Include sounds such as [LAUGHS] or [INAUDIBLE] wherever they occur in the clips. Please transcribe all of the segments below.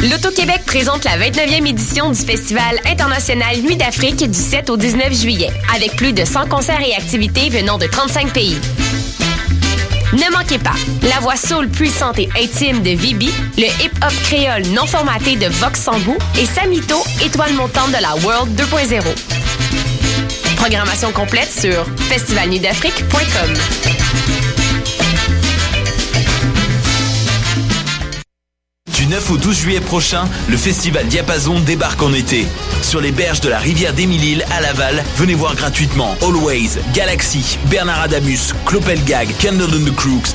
L'Auto-Québec présente la 29e édition du Festival international Nuit d'Afrique du 7 au 19 juillet, avec plus de 100 concerts et activités venant de 35 pays. Ne manquez pas la voix soul puissante et intime de Vibi, le hip-hop créole non formaté de Vox Sambou et Samito, étoile montante de la World 2.0. Programmation complète sur festivalnuitdafrique.com. 9 au 12 juillet prochain, le festival Diapason débarque en été. Sur les berges de la rivière d'Émile à Laval, venez voir gratuitement Always, Galaxy, Bernard Adamus, Clopelgag, Candle and the Crooks,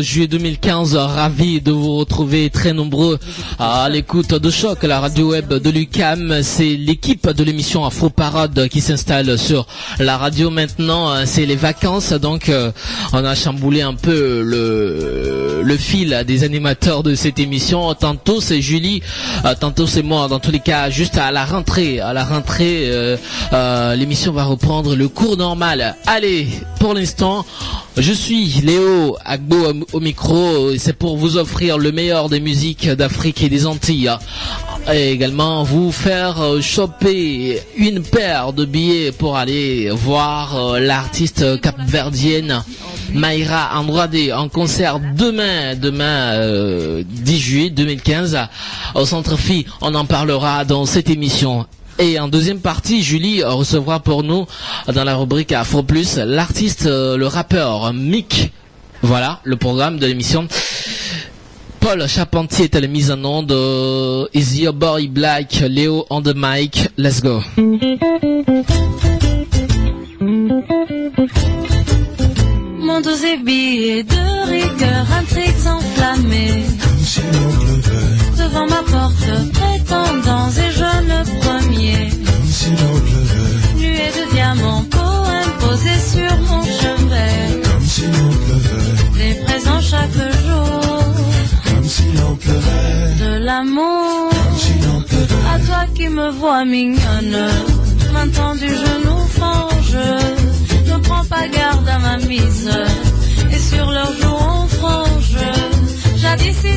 juillet 2015. Ravi de vous retrouver très nombreux à l'écoute de Choc, la radio web de l'UCAM. C'est l'équipe de l'émission Afro Parade qui s'installe sur la radio maintenant. C'est les vacances, donc euh, on a chamboulé un peu le, le fil des animateurs de cette émission. Tantôt c'est Julie, euh, tantôt c'est moi. Dans tous les cas, juste à la rentrée, à la rentrée, euh, l'émission va reprendre le cours normal. Allez, pour l'instant, je suis Léo Agbo au micro. C'est pour vous offrir le meilleur des musiques d'Afrique et des Antilles. Et également vous faire euh, choper une paire de billets pour aller voir euh, l'artiste capverdienne Mayra Andrade en concert demain, demain euh, 10 juillet 2015 au Centre Phi. On en parlera dans cette émission. Et en deuxième partie, Julie recevra pour nous, dans la rubrique Afro Plus, l'artiste, euh, le rappeur Mick. Voilà, le programme de l'émission. Paul Charpentier est à la mise en onde. euh, Is Your Boy Black, Léo on the mic. Let's go. Mon dos est de rigueur, intrigues enflammées. Devant ma porte, prétendants et jeunes premiers. Nuée de diamants, poèmes posés sur mon chevet. Des présents chaque jour. De l'amour. À toi qui me vois mignonne. Maintenant du genou frange. Ne prends pas garde à ma mise. Et sur leurs joues on frange. Regarde ici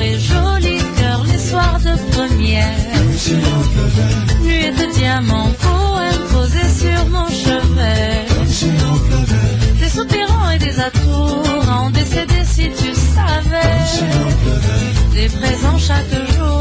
et joli cœur les soirs de première. Nuée de diamants, poème posé sur mon chevet. Des soupirants et des atours en décédé si tu savais. Des présents chaque jour.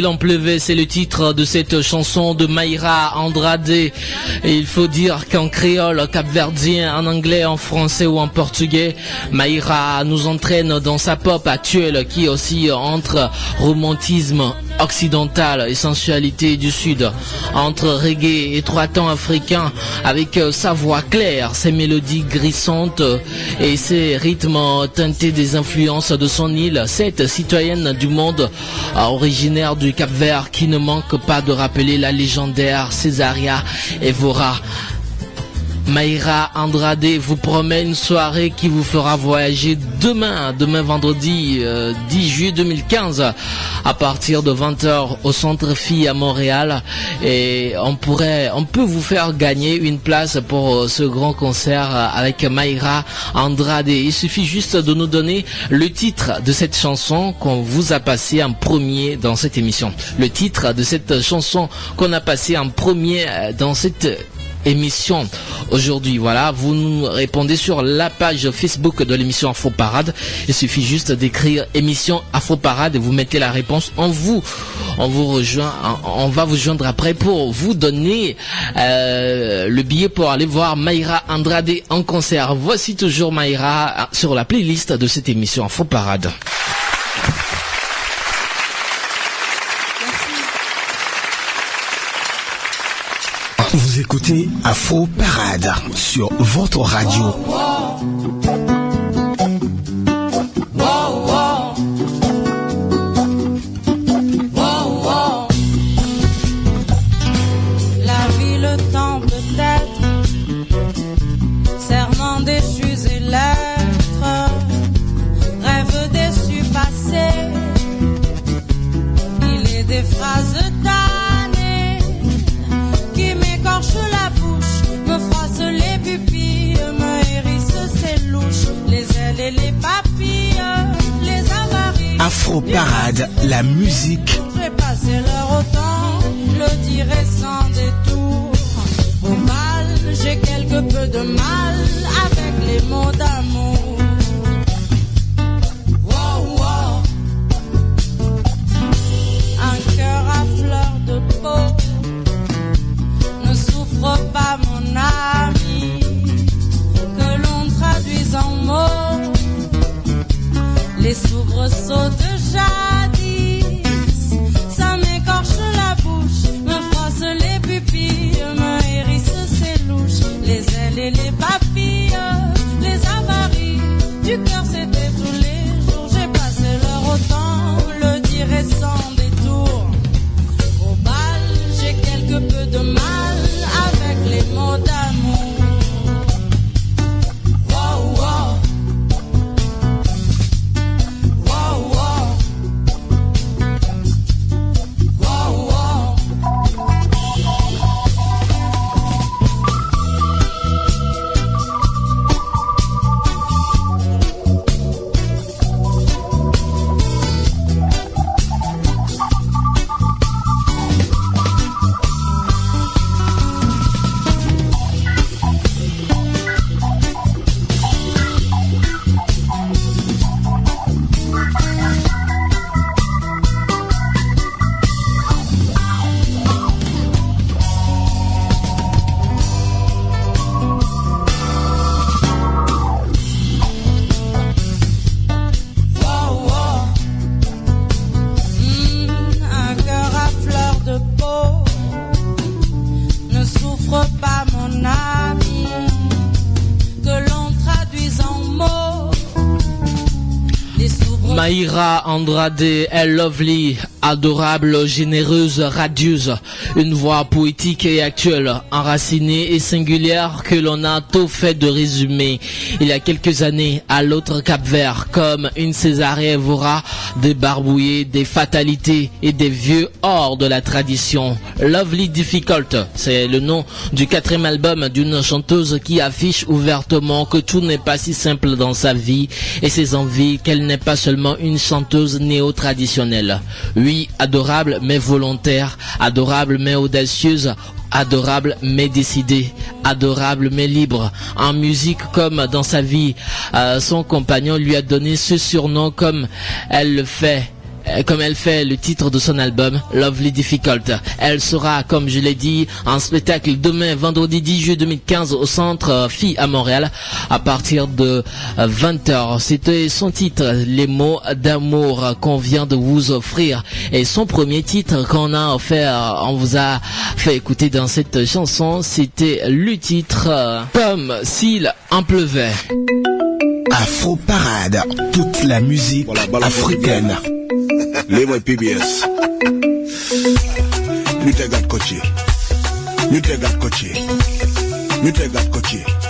S'il en pleuvait, c'est le titre de cette chanson de Mayra Andrade. Et il faut dire qu'en créole, capverdien, en anglais, en français ou en portugais, Mayra nous entraîne dans sa pop actuelle qui aussi entre romantisme occidental et sensualité du sud, entre reggae et trois temps africain, avec euh, sa voix claire, ses mélodies grissantes et ses rythmes teintés des influences de son île, cette citoyenne du monde euh, originaire du Cap Vert qui ne manque pas de rappeler la légendaire Césaria Evora. Maïra Andrade vous promet une soirée qui vous fera voyager demain, demain vendredi euh, 10 juillet 2015 à partir de 20h au Centre Phi à Montréal et on peut vous faire gagner une place pour euh, ce grand concert euh, avec Maïra Andrade. Il suffit juste de nous donner le titre de cette chanson qu'on vous a passé en premier dans cette émission. Le titre de cette chanson qu'on a passé en premier euh, dans cette émission aujourd'hui. Voilà, vous nous répondez sur la page Facebook de l'émission Afro Parade. Il suffit juste d'écrire émission Afro Parade et vous mettez la réponse. On vous, on vous rejoint, on va vous joindre après pour vous donner euh, le billet pour aller voir Mayra Andrade en concert. Voici toujours Mayra sur la playlist de cette émission Afro Parade. Vous écoutez Afro Parade sur votre radio. Afro Parade, la musique. J'ai passé leur autant, le dirai sans détour. Au mal, j'ai quelque peu de mal avec les mots d'amour. Andrade est lovely, adorable, généreuse, radieuse. Une voix poétique et actuelle, enracinée et singulière que l'on a tout fait de résumer. Il y a quelques années, à l'autre Cap Vert, comme une Césarée Evora, des barbouillés, des fatalités et des vieux hors de la tradition. Lovely Difficult, c'est le nom du quatrième album d'une chanteuse qui affiche ouvertement que tout n'est pas si simple dans sa vie et ses envies, qu'elle n'est pas seulement une chanteuse néo-traditionnelle. Oui, adorable mais volontaire, adorable mais audacieuse, adorable mais décidée, adorable mais libre. En musique comme dans sa vie, euh, son compagnon lui a donné ce surnom comme elle le fait comme elle fait le titre de son album Lovely Difficult. Elle sera, comme je l'ai dit, en spectacle demain, vendredi 10 juillet 2015 au centre euh, Phi à Montréal à partir de 20h. Euh, C'était son titre, Les mots d'amour qu'on vient de vous offrir. Et son premier titre qu'on a offert, on vous a fait écouter dans cette chanson, c'était le titre Comme s'il en pleuvait. Afro Parade, toute la musique africaine. Leeway PBS. Ñu tegaat ko ci. Ñu tegaat ko ci. Ñu.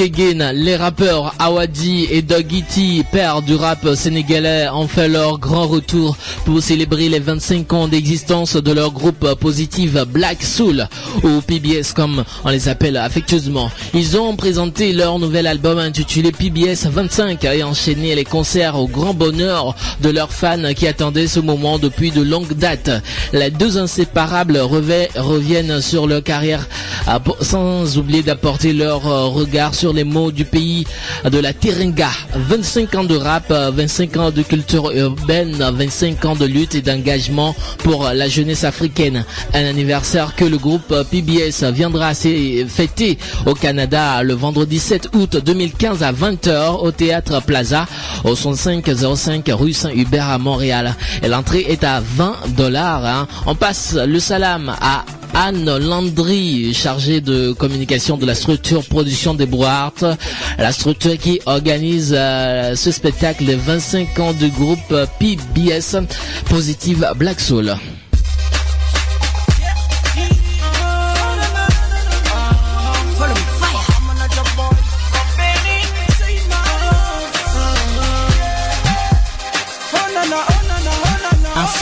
Again, les rappeurs Awadi et Doggy T, père du rap sénégalais, ont fait leur grand retour pour célébrer les 25 ans d'existence de leur groupe positive Black Soul, ou PBS comme on les appelle affectueusement. Ils ont présenté leur nouvel album intitulé PBS 25 et enchaîné les concerts au grand bonheur de leurs fans qui attendaient ce moment depuis de longues dates. Les deux inséparables reviennent sur leur carrière ah, sans oublier d'apporter leur euh, regard sur les mots du pays de la Terenga. 25 ans de rap, euh, 25 ans de culture urbaine, 25 ans de lutte et d'engagement pour la jeunesse africaine. Un anniversaire que le groupe PBS viendra fêter au Canada le vendredi 7 août 2015 à 20h au Théâtre Plaza au 6505 rue Saint-Hubert à Montréal. L'entrée est à 20 dollars. hein. On passe le salam à Anne Landry, chargée de communication de la structure production des Brouards, la structure qui organise euh, ce spectacle les 25 ans du groupe euh, PBS Positive Black Soul.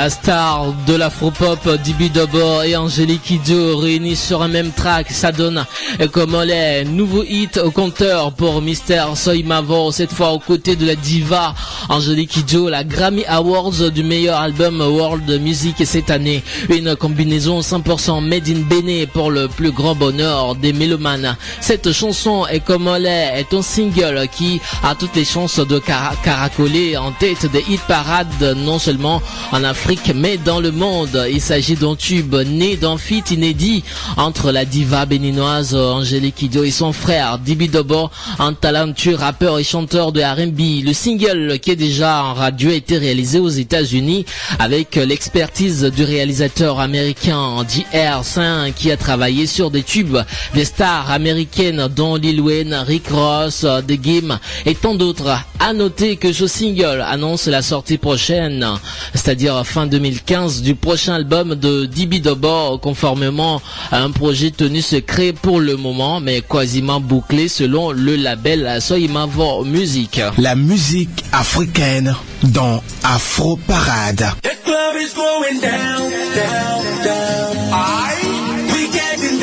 La star de l'afropop Dibi Dobo et Angélique Kidjo réunis sur un même track, ça donne comme les nouveau hit au compteur pour Mister Soy Mavo, cette fois aux côtés de la diva Angélique Kidjo, la Grammy Awards du meilleur album World Music cette année. Une combinaison 100% made in Bénin pour le plus grand bonheur des mélomanes. Cette chanson est comme l'est est un single qui a toutes les chances de caracoler en tête des hit parades non seulement en Afrique mais dans le monde. Il s'agit d'un tube né d'un feat inédit entre la diva béninoise Angélique Kidjo et son frère Dibi Dobo, un talentueux rappeur et chanteur de R&B. Le single qui est déjà en radio a été réalisé aux États-Unis avec l'expertise du réalisateur américain JR5 qui a travaillé sur des tubes des stars américaines dont Lil Wayne, Rick Ross, The Game et tant d'autres. À noter que ce single annonce la sortie prochaine, c'est-à-dire fin 2015 du prochain album de DB Dobo conformément à un projet tenu secret pour le moment mais quasiment bouclé selon le label Soimavo Music. La musique africaine dans Afro Parade.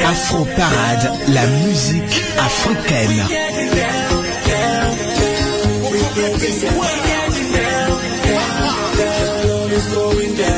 Afro Parade, la musique africaine. Je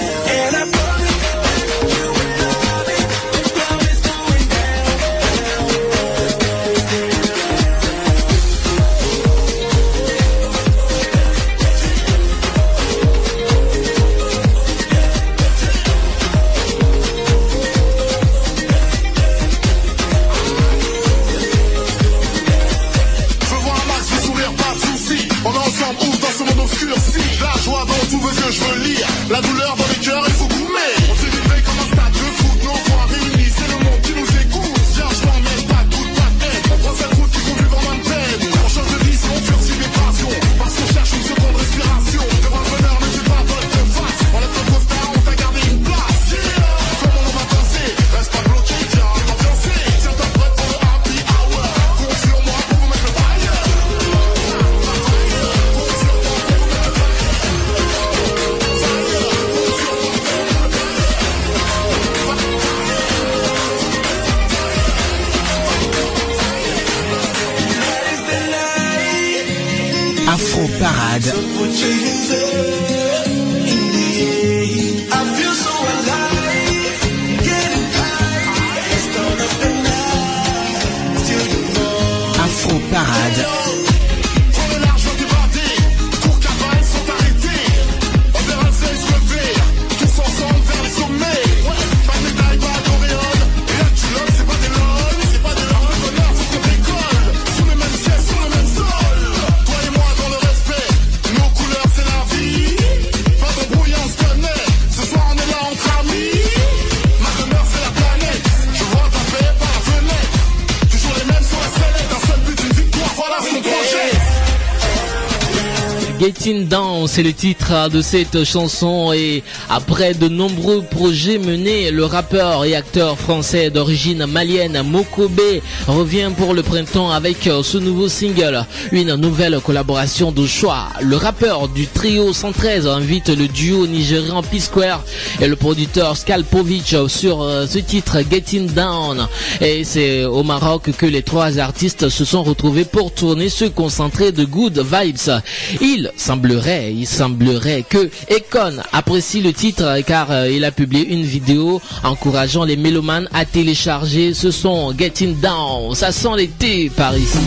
c'est le titre de cette chanson et après de nombreux projets menés, le rappeur et acteur français d'origine malienne Mokobe revient pour le printemps avec ce nouveau single, une nouvelle collaboration de choix. Le rappeur du trio 113 invite le duo nigérian P-Square et le producteur Skalpovic sur euh, ce titre Getting Down. Et c'est au Maroc que les trois artistes se sont retrouvés pour tourner ce concentré de good vibes. Il semblerait, il semblerait que Econ apprécie le titre car euh, il a publié une vidéo encourageant les mélomanes à télécharger ce son Getting Down. Ça sent l'été par ici.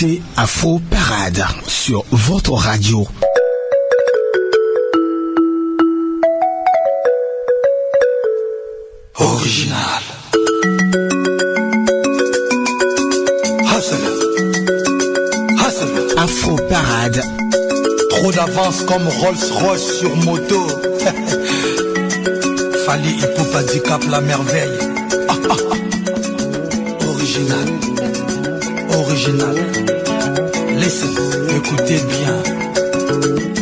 Écoutez Afro Parade sur votre radio. Original. Hustle. Hustle. Afro Parade. Trop d'avance comme Rolls Royce sur moto. [LAUGHS] Fali Hippopadicap la merveille. [LAUGHS] Original. Original. Listen, écoutez bien.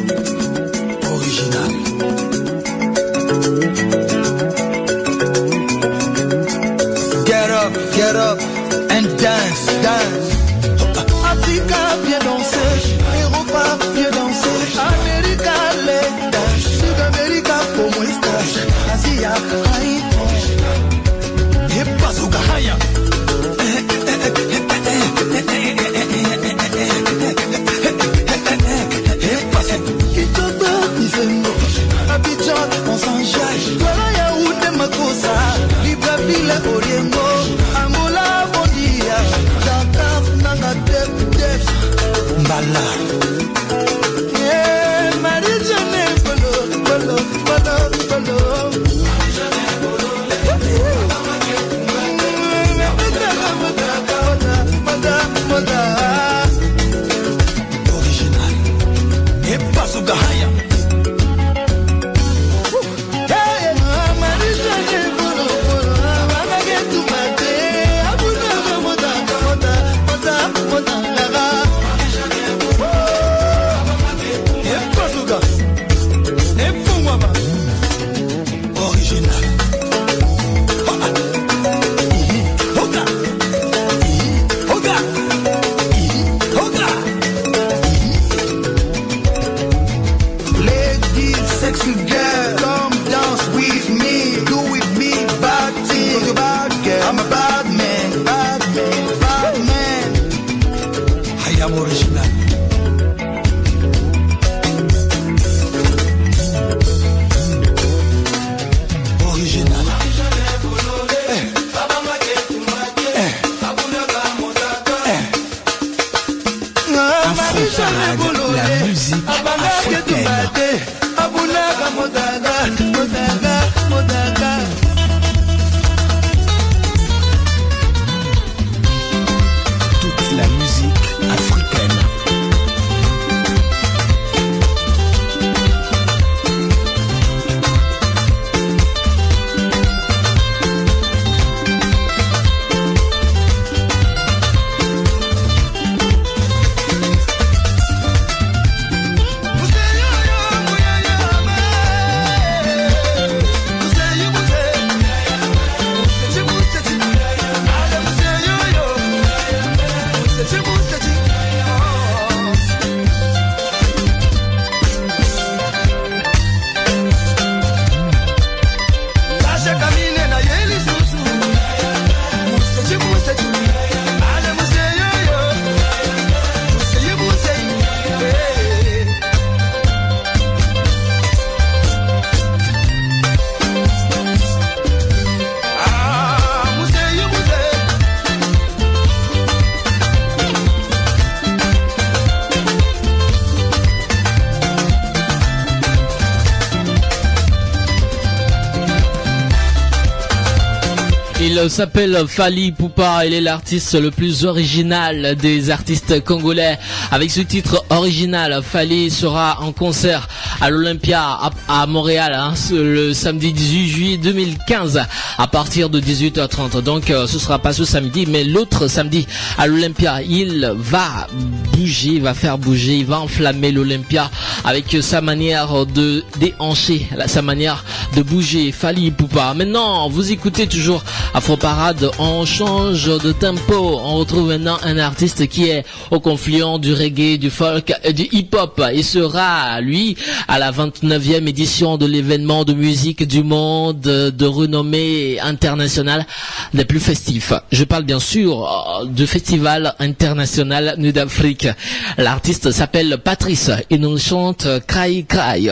S'appelle Fali Poupa, il est l'artiste le plus original des artistes congolais. Avec ce titre original, Fali sera en concert à l'Olympia à, Montréal hein, le samedi 18 juillet 2015 à partir de 18h30. Donc euh, ce sera pas ce samedi, mais l'autre samedi à l'Olympia. Il va bouger, va faire bouger, il va enflammer l'Olympia avec sa manière de déhancher, sa manière de bouger. Fali Poupa. Maintenant, vous écoutez toujours Afro Parade, on change de tempo. On retrouve maintenant un artiste qui est au confluent du reggae, du folk et du hip-hop. Il sera, lui, à la 29e édition de l'événement de musique du monde de renommée internationale des plus festifs. Je parle bien sûr euh, du festival international Nuit d'Afrique. L'artiste s'appelle Patrice. Il nous chante Cry Cry.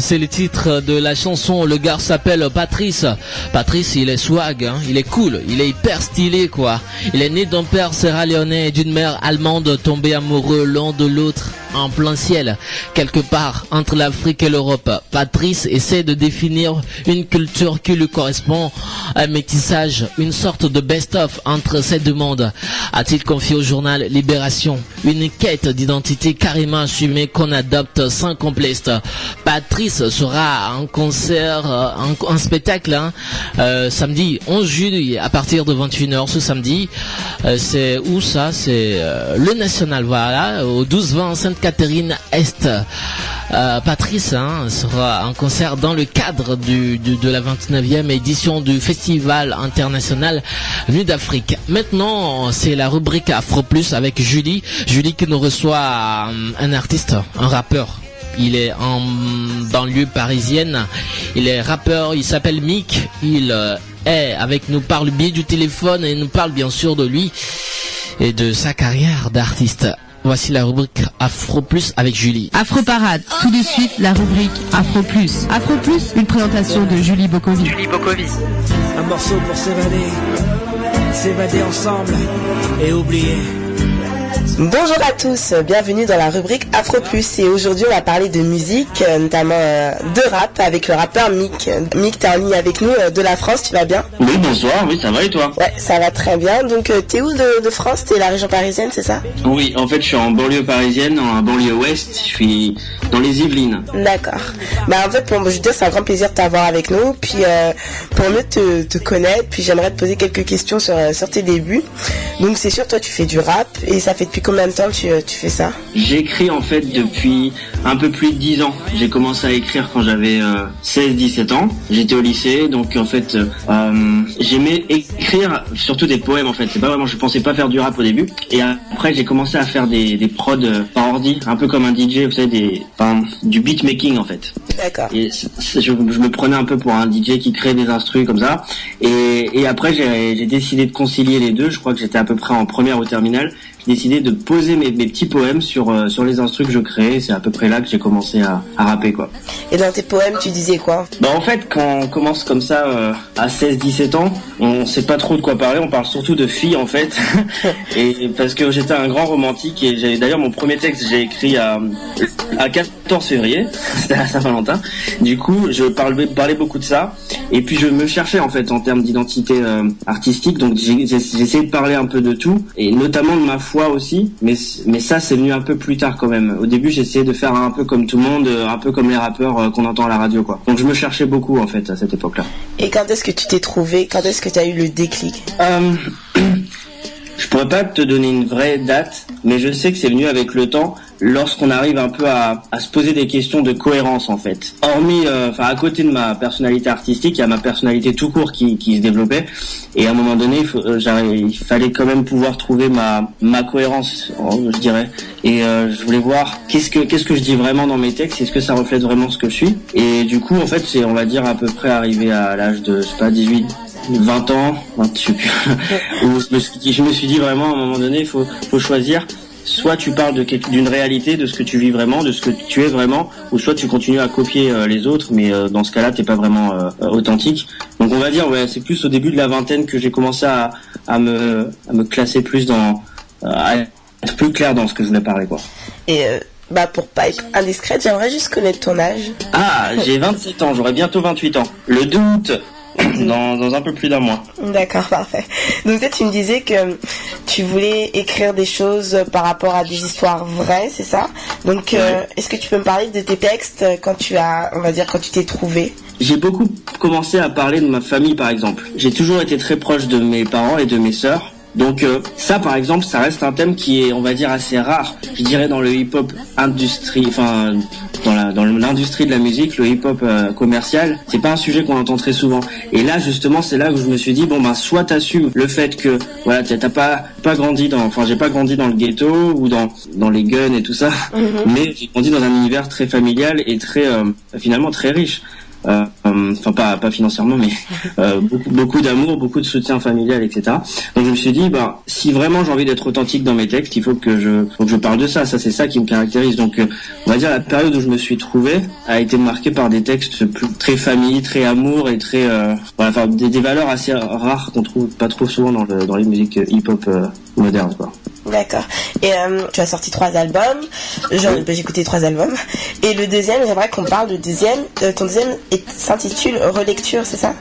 C'est le titre de la chanson. Le gars s'appelle Patrice. Patrice, il est swag, hein. il est cool, il est hyper stylé quoi. Il est né d'un père sierra-léonais et d'une mère allemande tombé amoureux l'un de l'autre en plein ciel, quelque part entre l'Afrique et l'Europe. Patrice essaie de définir une culture qui lui correspond, un métissage, une sorte de best-of entre ces deux mondes. A-t-il confié au journal Libération une quête d'identité carrément assumée qu'on adopte sans complexe. Patrice sera en concert, euh, en, en spectacle, hein, euh, samedi 11 juillet à partir de 21h ce samedi. Euh, c'est où ça? C'est le National, voilà, au 12-20 Sainte-Catherine Est. Euh, Patrice hein, sera en concert dans le cadre de la 29e édition du Festival international Nuit d'Afrique. Maintenant, c'est la rubrique Afro Plus avec Julie. Julie qui nous reçoit euh, un artiste, un rappeur. Il est en banlieue parisienne. Il est rappeur, il s'appelle Mick. Il euh, est avec nous par le biais du téléphone et nous parle bien sûr de lui et de sa carrière d'artiste. Voici la rubrique Afro Plus avec Julie. Afro Parade, tout de suite la rubrique Afro Plus. Afro Plus, une présentation de Julie Bokovi. Julie Bokovi. Un morceau pour s'évader, s'évader ensemble et oublier. Bonjour à tous, bienvenue dans la rubrique Afro Plus et aujourd'hui on va parler de musique, euh, notamment euh, de rap avec le rappeur Mick. Mick, t'es en ligne avec nous euh, de la France, tu vas bien? Oui, bonsoir, oui, ça va et toi? Ouais, ça va très bien. Donc t'es où de, de France? T'es la région parisienne, c'est ça? Oui, en fait, je suis en banlieue parisienne, en banlieue ouest, je suis dans les Yvelines. D'accord. Bah en fait, pour je veux dire, c'est un grand plaisir de t'avoir avec nous. Puis euh, pour mieux te, te connaître, puis j'aimerais te poser quelques questions sur, sur tes débuts. Donc c'est sûr, toi tu fais du rap et ça fait depuis combien de temps tu, euh, tu fais ça J'écris en fait depuis un peu plus de 10 ans. J'ai commencé à écrire quand j'avais 16-17 ans. J'étais au lycée, donc en fait, euh, j'aimais écrire surtout des poèmes en fait. C'est pas vraiment, je pensais pas faire du rap au début. Et après, j'ai commencé à faire des, des prods euh, par ordi, un peu comme un DJ, vous savez, des, enfin, du beatmaking en fait. D'accord. Et je, je me prenais un peu pour un DJ qui crée des instrus comme ça. Et, et après, j'ai j'ai décidé de concilier les deux. Je crois que j'étais à peu près en première ou terminale. J'ai décidé de poser mes, mes petits poèmes sur euh, sur les instrus que je créais. C'est à peu près là que j'ai commencé à, à rapper quoi. Et dans tes poèmes, tu disais quoi? Bah en fait, quand on commence comme ça euh, à 16-17 ans, on sait pas trop de quoi parler. On parle surtout de filles en fait. [LAUGHS] [LAUGHS] et parce que j'étais un grand romantique et j'ai d'ailleurs mon premier texte j'ai écrit à à 14 février, [LAUGHS] c'était à Saint-Valentin. Du coup, je parlais, parlais beaucoup de ça. Et puis je me cherchais en fait en termes d'identité euh, artistique. Donc j'ai j'ai- j'ai essayé de parler un peu de tout et notamment de ma foi aussi. Mais mais ça c'est venu un peu plus tard quand même. Au début, j'essayais de faire un peu comme tout le monde, euh, un peu comme les rappeurs euh, qu'on entend à la radio quoi. Donc je me cherchais beaucoup en fait à cette époque-là. Et quand est-ce que tu t'es trouvé Quand est-ce que tu as eu le déclic? Euh, [CLEARS THROAT] je pourrais pas te donner une vraie date, mais je sais que c'est venu avec le temps, lorsqu'on arrive un peu à, à se poser des questions de cohérence en fait. Hormis, euh, enfin à côté de ma personnalité artistique, il y a ma personnalité tout court qui, qui se développait, et à un moment donné, il, faut- euh, il fallait quand même pouvoir trouver ma ma cohérence, je dirais. Et euh, je voulais voir qu'est-ce que qu'est-ce que je dis vraiment dans mes textes, est-ce que ça reflète vraiment ce que je suis. Et du coup, en fait, c'est on va dire à peu près arrivé à l'âge de je sais pas 18 20 ans, 20, je sais plus, où je me suis dit, vraiment à un moment donné, il faut, faut choisir. Soit tu parles d'une réalité, de ce que tu vis vraiment, de ce que tu es vraiment, ou soit tu continues à copier euh, les autres, mais euh, dans ce cas-là, t'es pas vraiment euh, authentique. Donc on va dire, ouais, c'est plus au début de la vingtaine que j'ai commencé à, à me, à me classer plus dans, à être plus clair dans ce que je voulais parler, quoi. Et euh, bah pour pas être indiscrète, j'aimerais juste connaître ton âge. Ah, j'ai 27 ans, j'aurai bientôt 28 ans. Le 2 août, [COUGHS] dans, dans un peu plus d'un mois. D'accord, parfait. Donc tu me disais que tu voulais écrire des choses par rapport à des histoires vraies, c'est ça? Donc, euh, est-ce que tu peux me parler de tes textes quand tu as, on va dire, quand tu t'es trouvé? J'ai beaucoup commencé à parler de ma famille par exemple. J'ai toujours été très proche de mes parents et de mes sœurs. Donc euh, ça, par exemple, ça reste un thème qui est, on va dire, assez rare. Je dirais dans le hip-hop industrie, enfin dans l'industrie de la musique, le hip-hop euh, commercial, c'est pas un sujet qu'on entend très souvent. Et là, justement, c'est là où je me suis dit bon ben soit t'assumes le fait que voilà t'as pas pas grandi dans, enfin j'ai pas grandi dans le ghetto ou dans dans les guns et tout ça, mais j'ai grandi dans un univers très familial et très euh, finalement très riche. Euh, euh, enfin pas pas financièrement mais [LAUGHS] euh, beaucoup beaucoup d'amour beaucoup de soutien familial etc donc je me suis dit bah si vraiment j'ai envie d'être authentique dans mes textes il faut que je faut je parle de ça. Ça c'est ça qui me caractérise. Donc on va dire la période où je me suis trouvé a été marquée par des textes plus, très famille très amour et très voilà, enfin des, valeurs assez rares qu'on trouve pas trop souvent dans dans les musiques hip hop modernes quoi D'accord. Et euh, tu as sorti trois albums. J'en- bah, J'ai écouté trois albums. Et le deuxième, j'aimerais qu'on parle du deuxième. Euh, ton deuxième s'intitule Relecture, c'est ça?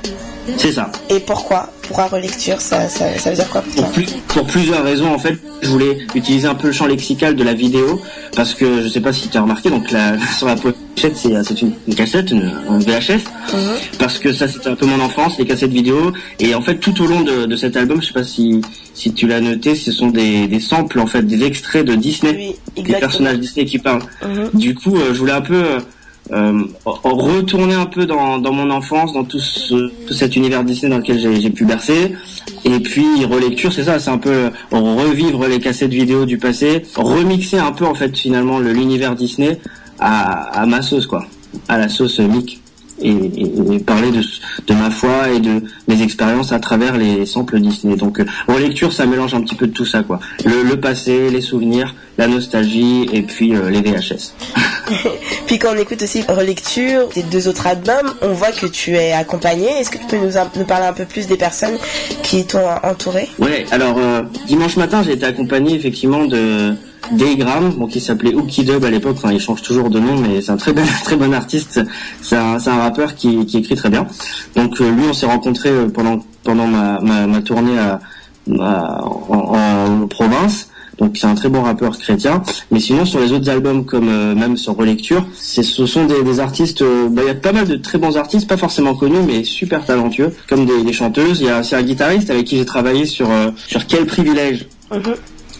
C'est ça Et pourquoi? Pourquoi relecture ça, ça, ça veut dire quoi pour toi pour, plus- pour plusieurs raisons en fait je voulais utiliser un peu le champ lexical de la vidéo parce que je sais pas si tu as remarqué donc la, [LAUGHS] sur la pochette c'est c'est une, une cassette une, un VHS parce que ça c'était un peu mon enfance les cassettes vidéo et en fait tout au long de, de cet album je sais pas si si tu l'as noté ce sont des, des samples en fait des extraits de Disney des personnages Disney qui parlent. Mhm. du coup euh, je voulais un peu euh, euh, retourner un peu dans, dans mon enfance, dans tout, ce, tout cet univers Disney dans lequel j'ai pu bercer. Et puis relecture, c'est ça, c'est un peu euh, revivre les cassettes vidéo du passé, remixer un peu en fait finalement le- l'univers Disney à, à ma sauce quoi, à la sauce Mick. Et, et- et parler de, de ma foi et de mes expériences à travers les samples Disney. Donc euh, relecture, ça mélange un petit peu de tout ça quoi. Le, le passé, les souvenirs, la nostalgie et puis euh, les VHS. [LAUGHS] Puis quand on écoute aussi Relecture, tes deux autres albums, on voit que tu es accompagné. Est-ce que tu peux nous parler un peu plus des personnes qui t'ont entouré? Ouais, alors euh, dimanche matin, j'ai été accompagné effectivement de Daygram, bon, qui s'appelait Ookie Dub à l'époque. Enfin, il change toujours de nom, mais c'est un très [LAUGHS] très bon artiste. C'est un, un rappeur qui, qui écrit très bien. Donc euh, lui, on s'est rencontré pendant pendant ma, ma, ma tournée à, à- en, en province. Donc c'est un très bon rappeur chrétien. Mais sinon sur les autres albums comme euh, même sur Relecture, c'est ce sont des, des artistes. euh, bah, Il y a pas mal de très bons artistes, pas forcément connus, mais super talentueux, comme des, des chanteuses. Il y a c'est un guitariste avec qui j'ai travaillé sur euh, sur quel privilège.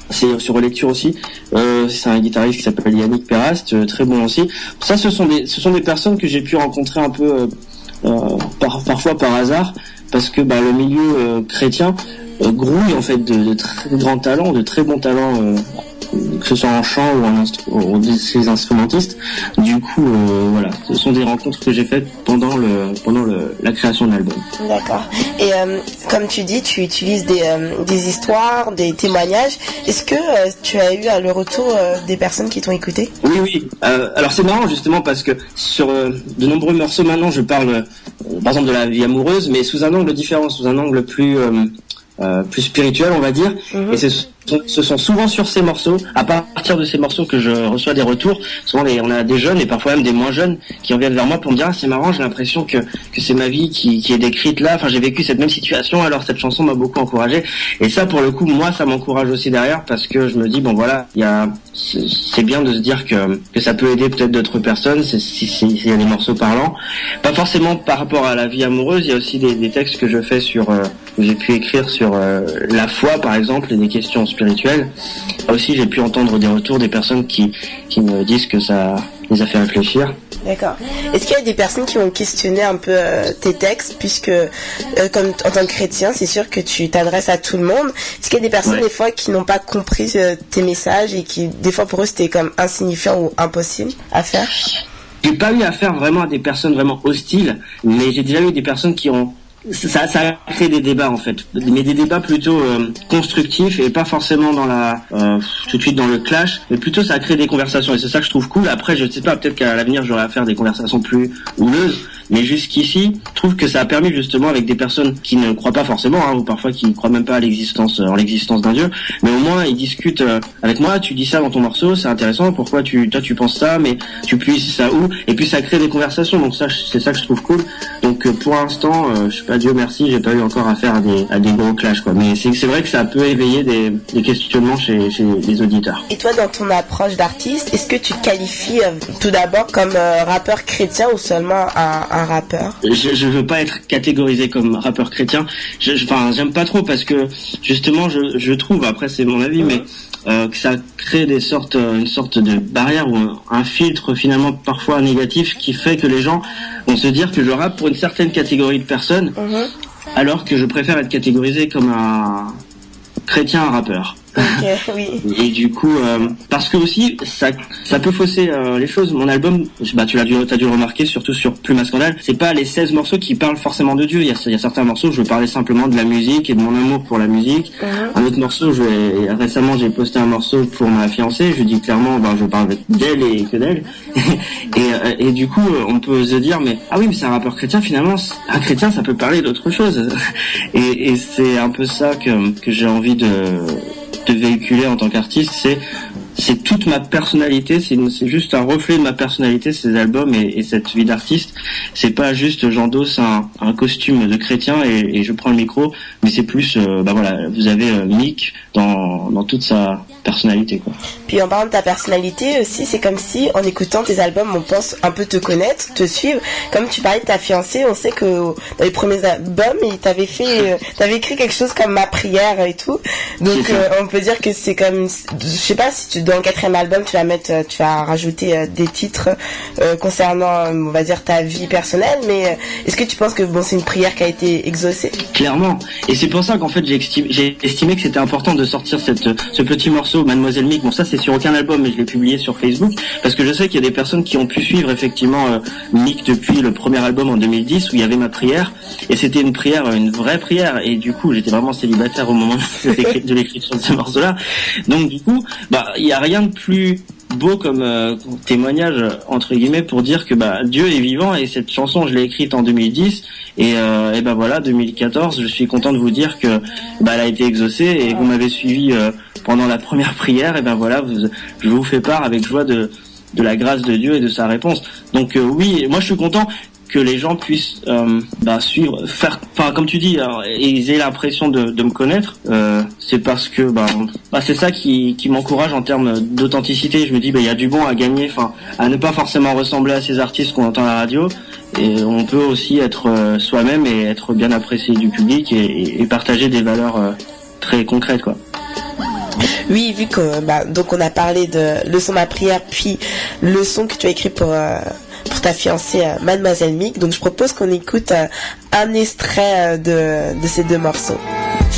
C'est sur Relecture aussi. Euh, c'est un guitariste qui s'appelle Yannick Perast, euh, très bon aussi. Ça, ce sont des ce sont des personnes que j'ai pu rencontrer un peu euh, par, parfois par hasard, parce que bah, le milieu chrétien grouille en fait de, très grands talents, de très bons talents, que ce soit en chant ou en instru- ces instrumentistes. Du coup, euh, voilà, ce sont des rencontres que j'ai faites pendant le pendant le, la création de l'album. D'accord. Et euh, comme tu dis, tu utilises des, euh, des histoires, des témoignages. Est-ce que euh, tu as eu le retour euh, des personnes qui t'ont écouté? Oui, oui. Euh, alors c'est marrant justement parce que sur de nombreux morceaux maintenant, je parle par exemple de la vie amoureuse, mais sous un angle différent, sous un angle plus euh, plus spirituel, on va dire. Et ce sont, ce sont souvent sur ces morceaux, à partir de ces morceaux que je reçois des retours. Souvent, on a des jeunes et parfois même des moins jeunes qui reviennent vers moi pour me dire ah, c'est marrant, j'ai l'impression que que c'est ma vie qui, qui est décrite là. Enfin, j'ai vécu cette même situation, alors cette chanson m'a beaucoup encouragé. Et ça, pour le coup, moi, ça m'encourage aussi derrière parce que je me dis bon voilà, il y a c'est bien de se dire que que ça peut aider peut-être d'autres personnes. Si si- s'il y a des morceaux parlants, pas forcément par rapport à la vie amoureuse. Il y a aussi des, textes que je fais sur euh, j'ai pu écrire sur euh, la foi par exemple et des questions spirituelles. Là aussi, j'ai pu entendre des retours des personnes qui qui me disent que ça les a fait réfléchir. D'accord. Est-ce qu'il y a des personnes qui ont questionné un peu euh, tes textes, puisque euh, comme en tant que chrétien, c'est sûr que tu t'adresses à tout le monde. Est-ce qu'il y a des personnes Ouais. des fois qui n'ont pas compris euh, tes messages et qui des fois pour eux c'était comme insignifiant ou impossible à faire? J'ai pas eu affaire vraiment à des personnes vraiment hostiles, mais j'ai déjà eu des personnes qui ont ça, ça a créé des débats en fait, mais des débats plutôt euh, constructifs et pas forcément dans la euh, tout de suite dans le clash, mais plutôt ça a créé des conversations. Et c'est ça que je trouve cool. Après, je sais pas, peut-être qu'à l'avenir j'aurai à faire des conversations plus houleuses, mais jusqu'ici, je trouve que ça a permis justement avec des personnes qui ne croient pas forcément, hein, ou parfois qui ne croient même pas à l'existence, en l'existence d'un dieu, mais au moins ils discutent euh, avec moi. Tu dis ça dans ton morceau, c'est intéressant. Pourquoi tu, toi tu penses ça, mais tu puisses ça où Et puis ça crée des conversations. Donc ça, c'est ça que je trouve cool. Donc euh, pour l'instant, euh, je sais pas, Dieu merci, j'ai pas eu encore affaire à des, à des gros clashs quoi. Mais c'est vrai que ça peut éveiller des, des questionnements chez, chez les auditeurs. Et toi, dans ton approche d'artiste, est-ce que tu te qualifies euh, tout d'abord comme euh, rappeur chrétien ou seulement un, un rappeur je, je veux pas être catégorisé comme rappeur chrétien. Enfin, j'aime pas trop parce que justement, je, je trouve, après c'est mon avis, mais euh, que ça crée des sortes, euh, une sorte de barrière ou un, un filtre finalement parfois négatif qui fait que les gens vont se dire que je rappe pour une certaine catégorie de personnes, alors que je préfère être catégorisé comme un chrétien rappeur. [LAUGHS] Oui. Et du coup, euh, parce que aussi, ça, ça peut fausser euh, les choses. Mon album, bah, tu l'as dû, t'as dû le remarquer, surtout sur Plume à Scandale, c'est pas les 16 morceaux qui parlent forcément de Dieu. Il y a, il y a certains morceaux où je parlais simplement de la musique et de mon amour pour la musique. Un autre morceau, je récemment, j'ai posté un morceau pour ma fiancée. Je dis clairement, ben, je parle d'elle et que d'elle. [LAUGHS] et, euh, et du coup, euh, on peut se dire, mais ah oui, mais c'est un rappeur chrétien. Finalement, un chrétien, ça peut parler d'autre chose. [LAUGHS] et et c'est un peu ça que, que j'ai envie de de véhiculer en tant qu'artiste, c'est c'est toute ma personnalité, c'est juste un reflet de ma personnalité ces albums et, et cette vie d'artiste. C'est pas juste j'endosse un, un costume de chrétien et, et je prends le micro, mais c'est plus euh, bah voilà, vous avez euh, Mick dans dans toute sa personnalité quoi. Puis en parlant de ta personnalité aussi, c'est comme si en écoutant tes albums, on pense un peu te connaître, te suivre. Comme tu parlais de ta fiancée, on sait que dans les premiers albums, il t'avait fait, euh, t'avais écrit quelque chose comme ma prière et tout. Donc euh, on peut dire que c'est comme, je sais pas si tu dans le quatrième album, tu vas mettre, euh, tu vas rajouter euh, des titres euh, concernant, on va dire ta vie personnelle. Mais est-ce que tu penses que bon, c'est une prière qui a été exaucée? Clairement. Et c'est pour ça qu'en fait j'ai estimé, que c'était important de sortir cette, ce petit morceau Mademoiselle Mick. Bon ça c'est sur aucun album mais je l'ai publié sur Facebook parce que je sais qu'il y a des personnes qui ont pu suivre effectivement euh, Mick depuis le premier album en 2010 où il y avait ma prière et c'était une prière, une vraie prière et du coup j'étais vraiment célibataire au moment [LAUGHS] de l'écriture de ce morceau-là. Donc du coup bah il y a rien de plus beau comme euh, témoignage euh, entre guillemets pour dire que bah Dieu est vivant et cette chanson je l'ai écrite en 2010 et, ben voilà 2014 je suis content de vous dire que bah elle a été exaucée et vous m'avez suivi euh, pendant la première prière et ben voilà vous, je vous fais part avec joie de la grâce de Dieu et de sa réponse. Donc oui moi je suis content que les gens puissent euh, bah, suivre, faire, enfin comme tu dis, alors, ils aient l'impression de, me connaître. euh, c'est parce que bah, bah, c'est ça qui, m'encourage en termes d'authenticité. Je me dis bah il y a du bon à gagner, enfin à ne pas forcément ressembler à ces artistes qu'on entend à la radio. Et on peut aussi être euh, soi-même et être bien apprécié du public et, partager des valeurs très concrètes quoi. Oui, vu que donc on a parlé de le son ma prière, puis le son que tu as écrit pour ta fiancée euh, Mademoiselle Mick. Donc je propose qu'on écoute euh, un extrait euh, de de ces deux morceaux.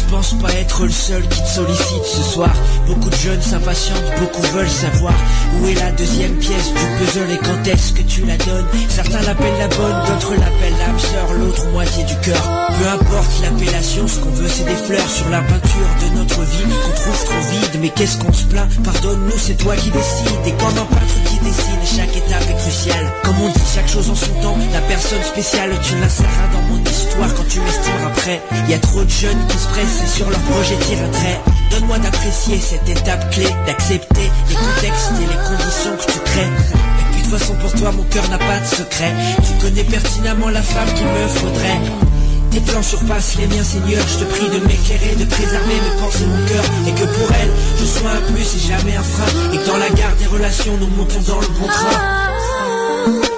Je pense pas être le seul qui te sollicite ce soir. Beaucoup de jeunes s'impatientent, beaucoup veulent savoir où est la deuxième pièce du puzzle et quand est-ce que tu la donnes. Certains l'appellent la bonne, d'autres l'appellent l'âme sœur, l'autre moitié du cœur. Peu importe l'appellation, ce qu'on veut c'est des fleurs sur la peinture de notre vie qu'on trouve trop vide. Mais qu'est-ce qu'on se plaint? Pardonne-nous, c'est toi qui décides. Et comme un peintre qui dessine, chaque étape est cruciale. Comme on dit, chaque chose en son temps. La personne spéciale, tu l'inséreras dans mon histoire quand tu m'estimeras prêt. Y a trop de jeunes qui se pressent sur leur projet tirent un trait. Donne-moi d'apprécier cette étape clé, d'accepter les contextes et les conditions que tu crées. Et puis de façon pour toi mon cœur n'a pas de secret. Tu connais pertinemment la femme qu'il me faudrait. Tes plans surpassent les miens, Seigneur. Je te prie de m'éclairer, de préserver mes pensées, mon cœur. Et que pour elle, je sois un plus et jamais un frein. Et que dans la gare des relations, nous montons dans le bon train.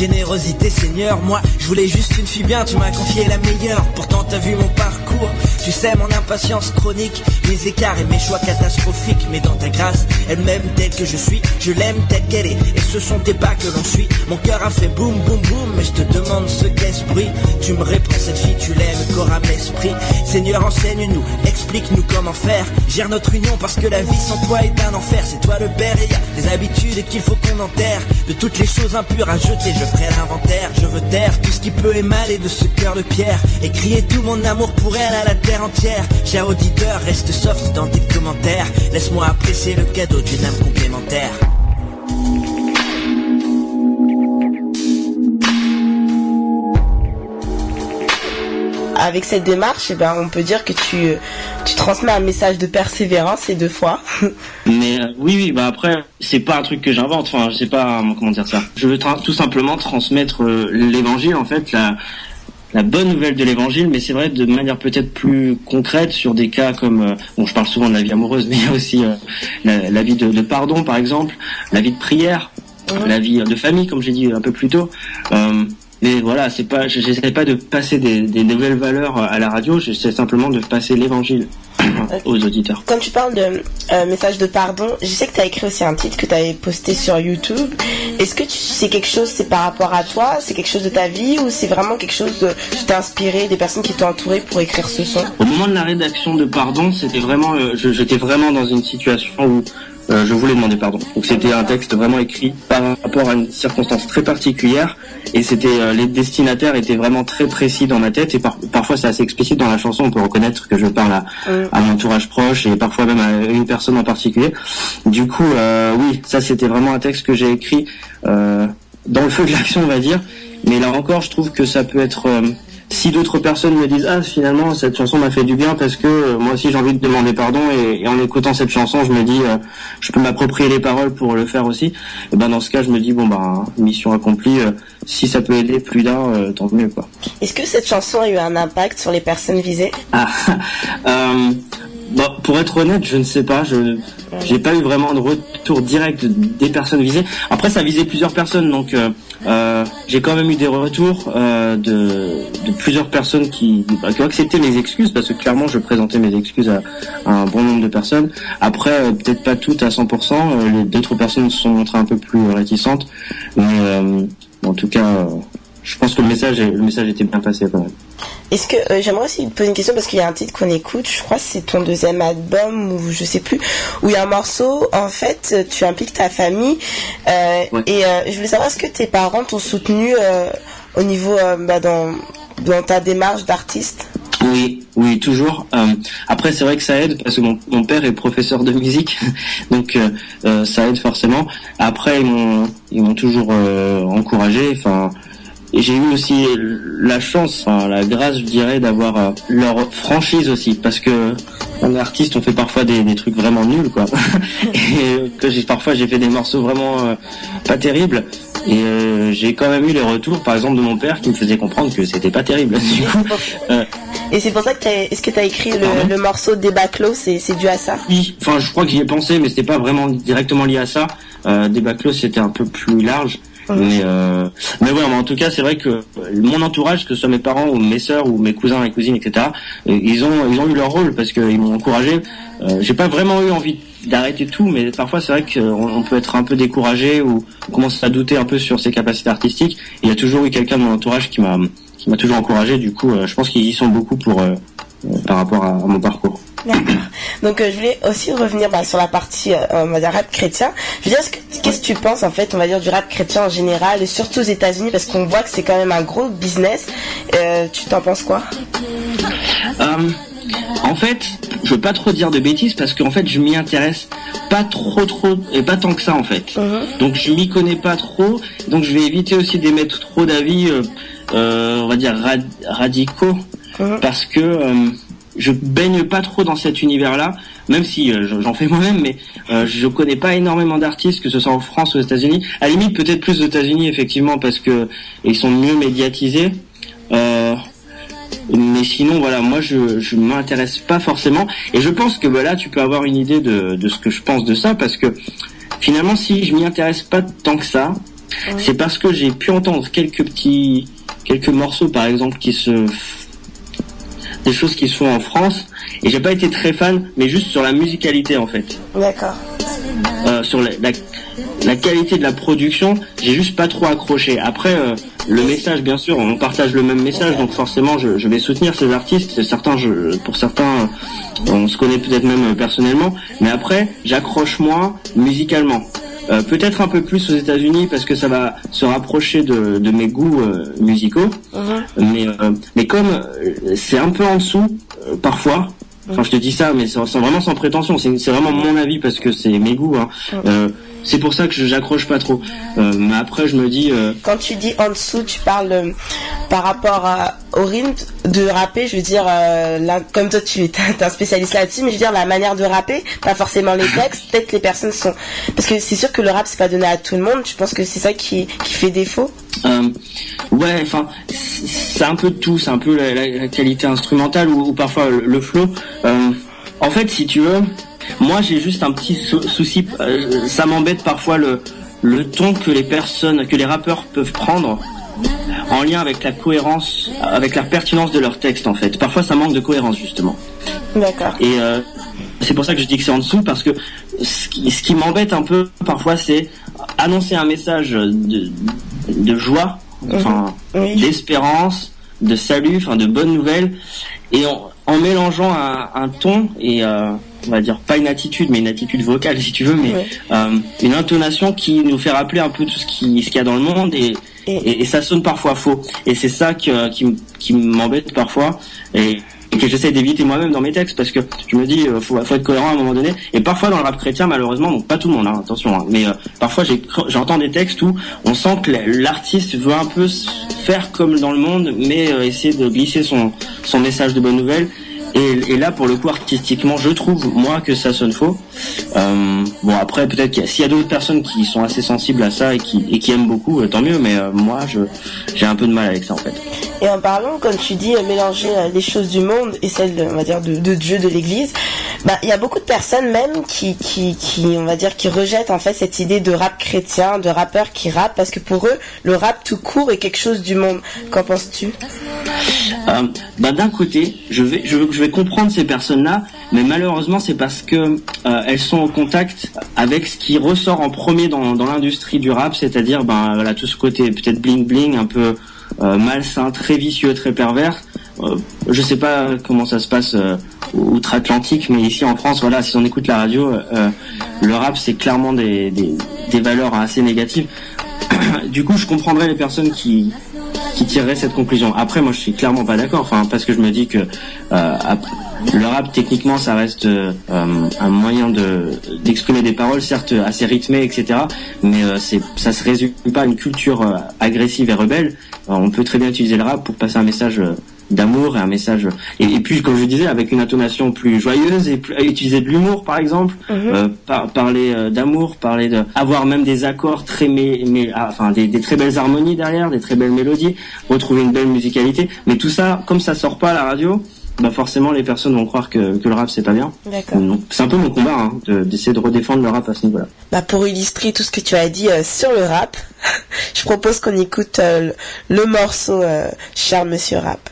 Générosité, Seigneur. Moi, je voulais juste une fille bien, tu m'as confié la meilleure. Pourtant, t'as vu mon parcours. Tu sais, mon impatience chronique, mes écarts et mes choix catastrophiques. Mais dans ta grâce, elle m'aime telle que je suis. Je l'aime telle qu'elle est. Et ce sont tes pas que l'on suit. Mon cœur a fait boum, boum, boum. Mais je te demande ce qu'est ce bruit. Tu me réponds, cette fille, tu l'aimes, corps, âme, esprit. Seigneur, enseigne-nous, explique-nous comment faire. Gère notre union parce que la vie sans toi est un enfer. C'est toi le père et a des habitudes qu'il faut qu'on enterre. De toutes les choses impures à jeter, je ferai l'inventaire. Je veux taire tout ce qui peut émaler de ce cœur de pierre. Et crier tout mon amour pour elle à la terre entière. Cher auditeur, reste soft dans tes commentaires. Laisse-moi apprécier le cadeau d'une âme complémentaire. Avec cette démarche, eh ben, on peut dire que tu, tu transmets un message de persévérance et de foi. Mais euh, oui, oui, bah après, c'est pas un truc que j'invente. Enfin, je sais pas euh, comment dire ça. Je veux tout simplement transmettre euh, l'évangile, en fait, la, la bonne nouvelle de l'évangile, mais c'est vrai de manière peut-être plus concrète sur des cas comme, euh, bon, je parle souvent de la vie amoureuse, [LAUGHS] mais il y a aussi euh, la, la vie de, de pardon, par exemple, la vie de prière, la vie de famille, comme j'ai dit un peu plus tôt. Euh, mais voilà, c'est pas, je j'essaie pas de passer des, des nouvelles valeurs à la radio, j'essaie simplement de passer l'évangile aux auditeurs. Comme tu parles de euh, message de pardon, je sais que tu as écrit aussi un titre que tu avais posté sur YouTube. Est-ce que tu, c'est quelque chose, c'est par rapport à toi, c'est quelque chose de ta vie ou c'est vraiment quelque chose de, tu t'es inspiré des personnes qui t'ont entouré pour écrire ce son? Au moment de la rédaction de Pardon, c'était vraiment, euh, j'étais vraiment dans une situation où euh, je voulais demander pardon. Donc c'était un texte vraiment écrit par rapport à une circonstance très particulière et c'était euh, les destinataires étaient vraiment très précis dans ma tête et par- parfois c'est assez explicite dans la chanson. On peut reconnaître que je parle à, à mon entourage proche et parfois même à une personne en particulier. Du coup, euh, oui, ça c'était vraiment un texte que j'ai écrit euh, dans le feu de l'action, on va dire. Mais là encore, je trouve que ça peut être euh, si d'autres personnes me disent ah finalement cette chanson m'a fait du bien parce que euh, moi aussi j'ai envie de demander pardon et, et en écoutant cette chanson je me dis euh, je peux m'approprier les paroles pour le faire aussi. Et ben dans ce cas je me dis bon bah mission accomplie euh, si ça peut aider plus d'un tant mieux quoi. Est-ce que cette chanson a eu un impact sur les personnes visées? Ah [LAUGHS] bon, pour être honnête je ne sais pas je j'ai pas eu vraiment de retour direct des personnes visées après ça visait plusieurs personnes donc euh, euh, j'ai quand même eu des retours euh, de, de plusieurs personnes qui, bah, qui ont accepté mes excuses parce que clairement je présentais mes excuses à, à un bon nombre de personnes. Après euh, peut-être pas toutes à 100%, euh, les d'autres personnes se sont montrées un peu plus réticentes, mais euh, en tout cas je pense que le message le message était bien passé quand même. Est-ce que euh, j'aimerais aussi te poser une question parce qu'il y a un titre qu'on écoute, je crois que c'est ton deuxième album ou je sais plus, où il y a un morceau, en fait, tu impliques ta famille euh, et euh, je voulais savoir est-ce que tes parents t'ont soutenu au niveau bah, dans dans ta démarche d'artiste? Oui, oui, toujours. Après, c'est vrai que ça aide parce que mon, mon père est professeur de musique, [LAUGHS] donc ça aide forcément. Après, ils m'ont, ils m'ont toujours encouragé. Enfin, j'ai eu aussi la chance, enfin, la grâce, je dirais, d'avoir euh, leur franchise aussi, parce que on est artiste, on fait parfois des, des trucs vraiment nuls, quoi. [LAUGHS] et euh, que j'ai parfois j'ai fait des morceaux vraiment euh, pas terribles. Et euh, j'ai quand même eu les retours, par exemple, de mon père qui me faisait comprendre que c'était pas terrible. [LAUGHS] Du coup, [LAUGHS] euh, Et c'est pour ça que t'as- est-ce que tu as écrit le, le morceau Débat clos, c'est dû à ça? Oui, enfin je crois que j'y ai pensé, mais c'était pas vraiment directement lié à ça. Euh, débat clos c'était un peu plus large. Mais euh, mais ouais, mais en tout cas c'est vrai que mon entourage, que ce soit mes parents ou mes sœurs ou mes cousins et cousines, etc. euh, Ils ont ils ont eu leur rôle parce qu'ils m'ont encouragé. Euh, J'ai pas vraiment eu envie d'arrêter tout, mais parfois c'est vrai qu'on on peut être un peu découragé ou on commence à douter un peu sur ses capacités artistiques. Il y a toujours eu quelqu'un de mon entourage qui m'a qui m'a toujours encouragé. Du coup, euh, je pense qu'ils y sont beaucoup pour euh, euh, par rapport à mon parcours. D'accord. Donc euh, je voulais aussi revenir bah, sur la partie euh, on va dire rap chrétien. Je veux dire, ce que- qu'est-ce que tu penses en fait, on va dire du rap chrétien en général, et surtout aux États-Unis, parce qu'on voit que c'est quand même un gros business. Euh, tu t'en penses quoi? Euh, en fait, je veux pas trop dire de bêtises parce qu'en fait, je m'y intéresse pas trop trop et pas tant que ça en fait. Donc je m'y connais pas trop, donc je vais éviter aussi d'émettre trop d'avis, on va dire rad- radicaux, parce que je baigne pas trop dans cet univers-là, même si euh, j'en fais moi-même, mais euh, je connais pas énormément d'artistes, que ce soit en France ou aux États-Unis. À la limite, peut-être plus aux États-Unis effectivement parce que ils sont mieux médiatisés. Euh, mais sinon, voilà, moi, je je m'intéresse pas forcément. Et je pense que bah, là, tu peux avoir une idée de, de ce que je pense de ça, parce que finalement, si je m'y intéresse pas tant que ça, c'est parce que j'ai pu entendre quelques petits, quelques morceaux, par exemple, qui se des choses qui se font en France et j'ai pas été très fan mais juste sur la musicalité en fait D'accord. euh, sur la, la, la qualité de la production, j'ai juste pas trop accroché. Après, euh, le message, bien sûr, on partage le même message, donc forcément, je, je vais soutenir ces artistes. Certains, je, pour certains, on se connaît peut-être même personnellement, mais après, j'accroche moins musicalement. Euh, Peut-être un peu plus aux États-Unis parce que ça va se rapprocher de, de mes goûts euh, musicaux. Mais, euh, mais comme euh, c'est un peu en dessous, euh, parfois, enfin je te dis ça, mais c'est c'est vraiment sans prétention, c'est vraiment mon avis parce que c'est mes goûts. hein. C'est pour ça que j'accroche pas trop. Euh, mais après, je me dis, euh, Quand tu dis en dessous, tu parles euh, par rapport à, au rythme de rapper, je veux dire, là, comme toi tu es un spécialiste là-dessus, mais je veux dire la manière de rapper, pas forcément les textes, peut-être les personnes sont... Parce que c'est sûr que le rap c'est pas donné à tout le monde, je pense que c'est ça qui, qui fait défaut. Ouais, enfin, c'est un peu de tout. C'est un peu la, la- la qualité instrumentale ou, ou parfois le, le flow. En fait, si tu veux, moi j'ai juste un petit sou- souci. euh, ça m'embête parfois le le ton que les personnes, que les rappeurs peuvent prendre en lien avec la cohérence, avec la pertinence de leur texte en fait. Parfois, ça manque de cohérence justement. D'accord. Et euh, c'est pour ça que je dis que c'est en dessous, parce que ce qui, m'embête un peu parfois, c'est annoncer un message de, de joie, enfin, d'espérance, de salut, enfin, de bonnes nouvelles, et en, en mélangeant un, un ton et euh, on va dire pas une attitude, mais une attitude vocale si tu veux, mais euh, une intonation qui nous fait rappeler un peu tout ce qui ce qu'il y a dans le monde et et, et ça sonne parfois faux. Et c'est ça que- qui, qui m'embête parfois et, et que j'essaie d'éviter moi-même dans mes textes parce que je me dis euh, faut, faut être cohérent à un moment donné. Et parfois dans le rap chrétien malheureusement, donc pas tout le monde, hein, attention, hein, mais euh, parfois j'entends des textes où on sent que l'artiste veut un peu faire comme dans le monde, mais euh, essayer de glisser son, son message de bonne nouvelle. Et, et là, pour le coup, artistiquement, je trouve, moi, que ça sonne faux. Euh, bon, après, peut-être qu'il y a- s'il y a d'autres personnes qui sont assez sensibles à ça et qui, et qui aiment beaucoup, euh, tant mieux, mais euh, moi, je j'ai un peu de mal avec ça, en fait. Et en parlant, comme tu dis, mélanger les choses du monde et celles, on va dire, de, de Dieu, de l'Église, bah, il y a beaucoup de personnes même qui, qui, qui, on va dire, qui rejettent en fait cette idée de rap chrétien, de rappeur qui rappe, parce que pour eux, le rap tout court est quelque chose du monde. Qu'en penses-tu? Euh, bah, d'un côté, je vais, je, je vais comprendre ces personnes-là, mais malheureusement, c'est parce que euh, elles sont en contact avec ce qui ressort en premier dans, l'industrie du rap, c'est-à-dire ben voilà tout ce côté peut-être bling bling, un peu euh, malsain, très vicieux, très pervers. Euh, je sais pas comment ça se passe outre-Atlantique, mais ici en France, voilà, si on écoute la radio, le rap c'est clairement des, des valeurs assez négatives. [COUGHS] du coup, je comprendrais les personnes qui qui tireraient cette conclusion. Après, moi, je suis clairement pas d'accord, enfin, parce que je me dis que euh, le rap, techniquement, ça reste euh, un moyen de d'exprimer des paroles, certes assez rythmées, etc. Mais euh, c'est ça se résume pas à une culture euh, agressive et rebelle. Euh, on peut très bien utiliser le rap pour passer un message. Euh, d'amour et un message. Et, et puis comme je disais avec une intonation plus joyeuse et plus, utiliser de l'humour par exemple euh, par- parler euh, d'amour parler de avoir même des accords très mé, mé- ah, enfin des, des très belles harmonies derrière des très belles mélodies retrouver une belle musicalité. Mais tout ça comme ça sort pas à la radio bah forcément les personnes vont croire que, que le rap c'est pas bien. C'est un peu mon combat hein, de- d'essayer de redéfendre le rap à ce niveau là Bah, pour illustrer tout ce que tu as dit euh, sur le rap, [LAUGHS] je propose qu'on écoute euh, le, le morceau euh, Cher Monsieur Rap.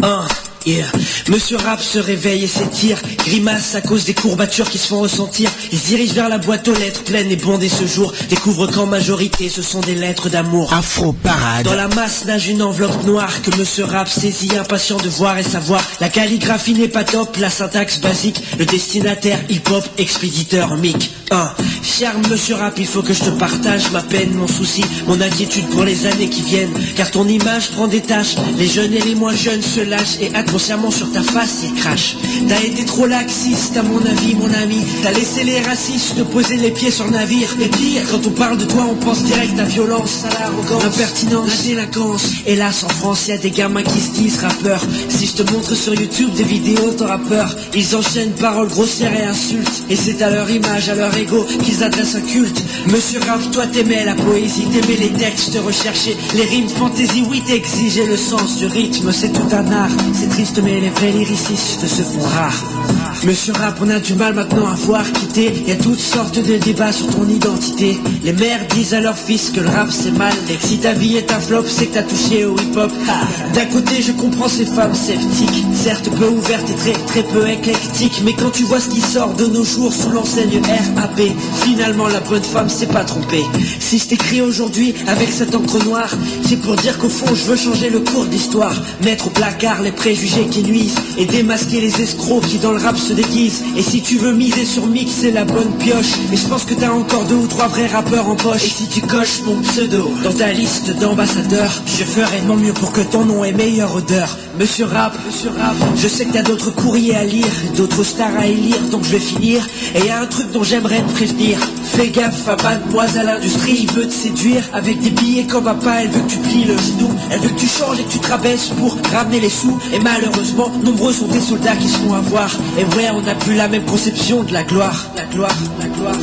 Ah, yeah. Monsieur Rap se réveille et s'étire, grimace à cause des courbatures qui se font ressentir. Il se dirige vers la boîte aux lettres pleine et bondée ce jour. Découvre qu'en majorité ce sont des lettres d'amour. Afro parade. Dans la masse nage une enveloppe noire que Monsieur Rap saisit, impatient de voir et savoir. La calligraphie n'est pas top, la syntaxe basique. Le destinataire hip-hop, expéditeur mic. 1. Cher Monsieur Rap, il faut que je te partage ma peine, mon souci, mon inquiétude pour les années qui viennent. Car ton image prend des tâches. Les jeunes et les moins jeunes se lâchent et inconsciemment sur ta face ils crachent. T'as été trop laxiste à mon avis, mon ami. T'as laissé les racistes poser les pieds sur navire. Et pire, quand on parle de toi, on pense direct à violence, à l'arrogance, l'impertinence, la délinquance. Hélas, en France, y a des gamins qui se disent rappeurs. Si je te montre sur YouTube des vidéos, t'auras peur. Ils enchaînent paroles grossières et insultes. Et c'est à leur image, à leur ego qu'ils adressent un culte. Monsieur Rap, toi t'aimais la poésie, t'aimais les textes, rechercher les rimes fantaisie, oui t'exigeais le sens du rythme, c'est tout un art. C'est triste mais les vrais lyricistes se font rares. Monsieur Rap, on a du mal maintenant à voir quitter. Y a toutes sortes de débats sur ton identité. Les mères disent à leurs fils que le rap c'est mal. Et que si ta vie est un flop, c'est que t'as touché au hip-hop. D'un côté, je comprends ces femmes sceptiques, certes peu ouvertes et très très peu éclectiques. Mais quand tu vois ce qui sort de nos jours sous l'enseigne RAP, finalement la bonne femme s'est pas trompée. Si je t'écris aujourd'hui avec cette encre noire, c'est pour dire qu'au fond je veux changer le cours d'histoire. Mettre au placard les préjugés qui nuisent et démasquer les escrocs qui dans le rap se se déguise. Et si tu veux miser sur mix, c'est la bonne pioche. Et je pense que t'as encore deux ou trois vrais rappeurs en poche. Et si tu coches mon pseudo dans ta liste d'ambassadeurs, je ferai mon mieux pour que ton nom ait meilleure odeur. Monsieur Rap, Monsieur Rap, je sais que t'as d'autres courriers à lire, d'autres stars à élire, donc je vais finir. Et y a un truc dont j'aimerais te prévenir. Fais gaffe à mademoiselle industrie, il veut te séduire avec des billets comme papa, elle veut que tu plies le genou, elle veut que tu changes et que tu te rabaisses pour ramener les sous. Et malheureusement, nombreux sont des soldats qui se font avoir. Et ouais, on n'a plus la même conception de la gloire, la gloire, la gloire.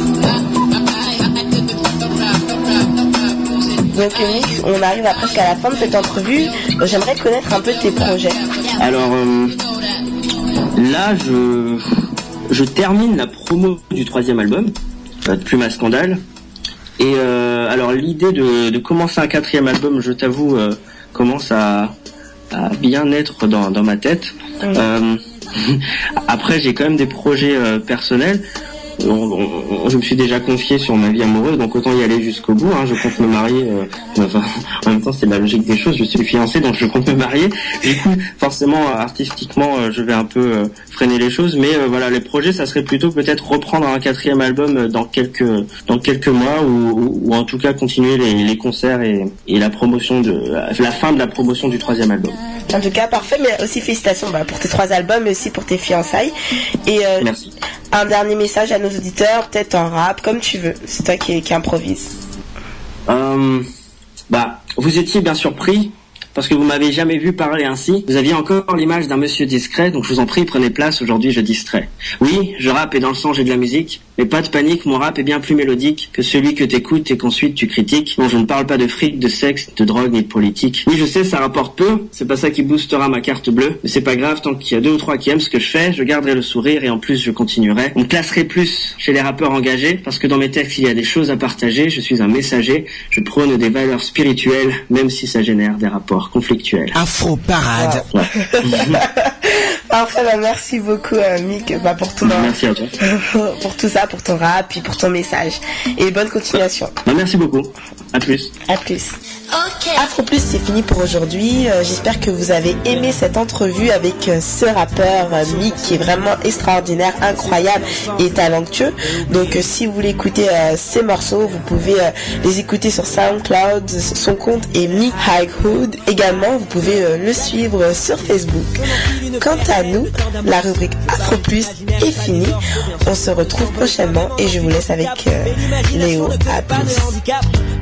Donc on arrive à presque à la fin de cette entrevue. J'aimerais connaître un peu tes projets. Alors euh, là, je, je termine la promo du troisième album, euh, de Plume à Scandale. Et euh, alors l'idée de, de commencer un quatrième album, je t'avoue, euh, commence à, à bien être dans, dans ma tête. Euh, [LAUGHS] après, j'ai quand même des projets euh, personnels. On- on- je me suis déjà confié sur ma vie amoureuse, donc autant y aller jusqu'au bout. hein. Je compte me marier. euh, enfin, en même temps, c'est la logique des choses. Je suis fiancé, donc je compte me marier. Du coup, forcément, artistiquement, je vais un peu euh, freiner les choses. Mais euh, voilà, les projets, ça serait plutôt peut-être reprendre un quatrième album euh, dans quelques dans quelques mois, ou, ou- ou en tout cas continuer les, les concerts et, et la promotion de la fin de la promotion du troisième album. En tout cas, parfait, mais aussi félicitations bah, pour tes trois albums, mais aussi pour tes fiançailles. Et euh, Merci. un dernier message à nos auditeurs, peut-être en rap, comme tu veux. C'est toi qui, qui improvise. Euh, bah, vous étiez bien surpris parce que vous m'avez jamais vu parler ainsi. Vous aviez encore l'image d'un monsieur discret, donc je vous en prie, prenez place. Aujourd'hui, je distrais. Oui, je rappe et dans le sang j'ai de la musique, mais pas de panique, mon rap est bien plus mélodique que celui que t'écoutes et qu'ensuite tu critiques. Non, je ne parle pas de fric, de sexe, de drogue ni de politique. Oui, je sais, ça rapporte peu. C'est pas ça qui boostera ma carte bleue, mais c'est pas grave tant qu'il y a deux ou trois qui aiment ce que je fais. Je garderai le sourire et en plus je continuerai. On me classerait plus chez les rappeurs engagés parce que dans mes textes il y a des choses à partager. Je suis un messager. Je prône des valeurs spirituelles, même si ça génère des rapports conflictuels. Afro Parade. [LAUGHS] Parfait, bah, merci beaucoup euh, Mick bah, pour, tout, Merci à toi. [LAUGHS] pour tout ça, pour ton rap, puis pour ton message. Et bonne continuation. Bah, merci beaucoup. À plus. À plus. Afro Plus, c'est fini pour aujourd'hui. Euh, J'espère que vous avez aimé cette entrevue avec euh, ce rappeur euh, Mick qui est vraiment extraordinaire, incroyable et talentueux. Donc, si vous voulez écouter euh, ces morceaux, vous pouvez euh, les écouter sur SoundCloud. Son compte est Mick Highwood. Également, vous pouvez euh, le suivre sur Facebook. Quant à nous, la rubrique Afro Plus est finie. On se retrouve prochainement et je vous laisse avec euh, Léo. À plus.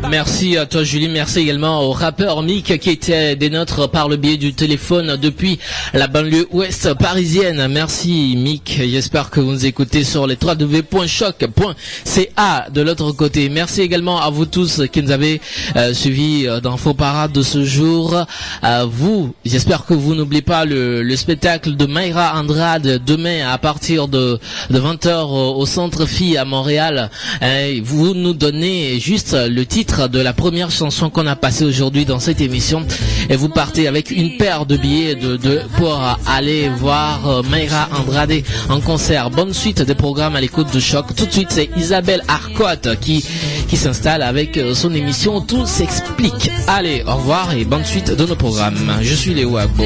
Merci à toi Julie, merci également au rappeur Mick qui était des nôtres par le biais du téléphone depuis la banlieue ouest parisienne. Merci Mick, j'espère que vous nous écoutez sur les www.choc.ca de l'autre côté. Merci également à vous tous qui nous avez euh, suivis euh, dans Faux Parade de ce jour. À vous, j'espère que vous n'oubliez pas le, le spectacle de Mayra Andrade demain à partir de, de 20h au, au Centre Phi à Montréal. Euh, vous nous donnez juste le titre de la première chanson qu'on a passée aujourd'hui dans cette émission et vous partez avec une paire de billets de, de pour aller voir euh, Mayra Andrade en concert. Bonne suite des programmes à l'écoute de choc. Tout de suite, c'est Isabelle Arcotte qui qui s'installe avec euh, son émission Tout s'explique. Allez, au revoir et bonne suite de nos programmes. Je suis Léo Agbo.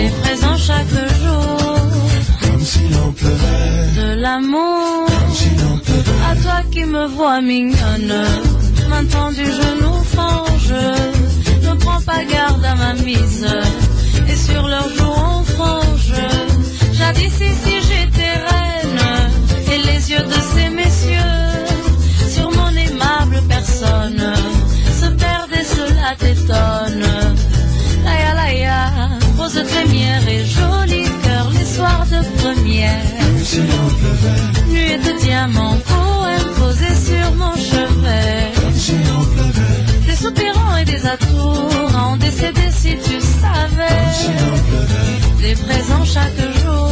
De l'amour. À toi qui me vois. Ne prends pas garde à ma mise. Et sur leurs joues on frange. Jadis ici j'étais reine. Et les yeux de ces messieurs. Sur mon aimable personne. Se perdent et cela t'étonne. Laïa laïa, rose trémière et joli cœur les soirs de première. Nuée de diamants, poème posé sur mon chevet. Soupirants et des atours en décédé si tu savais. Des présents chaque jour.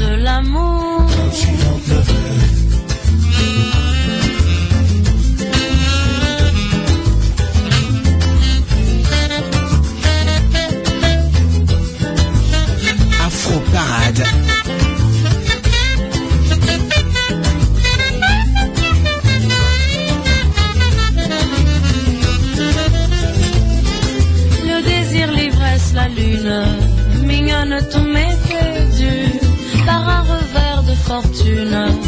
De l'amour. mignonne, mignonne, tout m'était dû par un revers de fortune.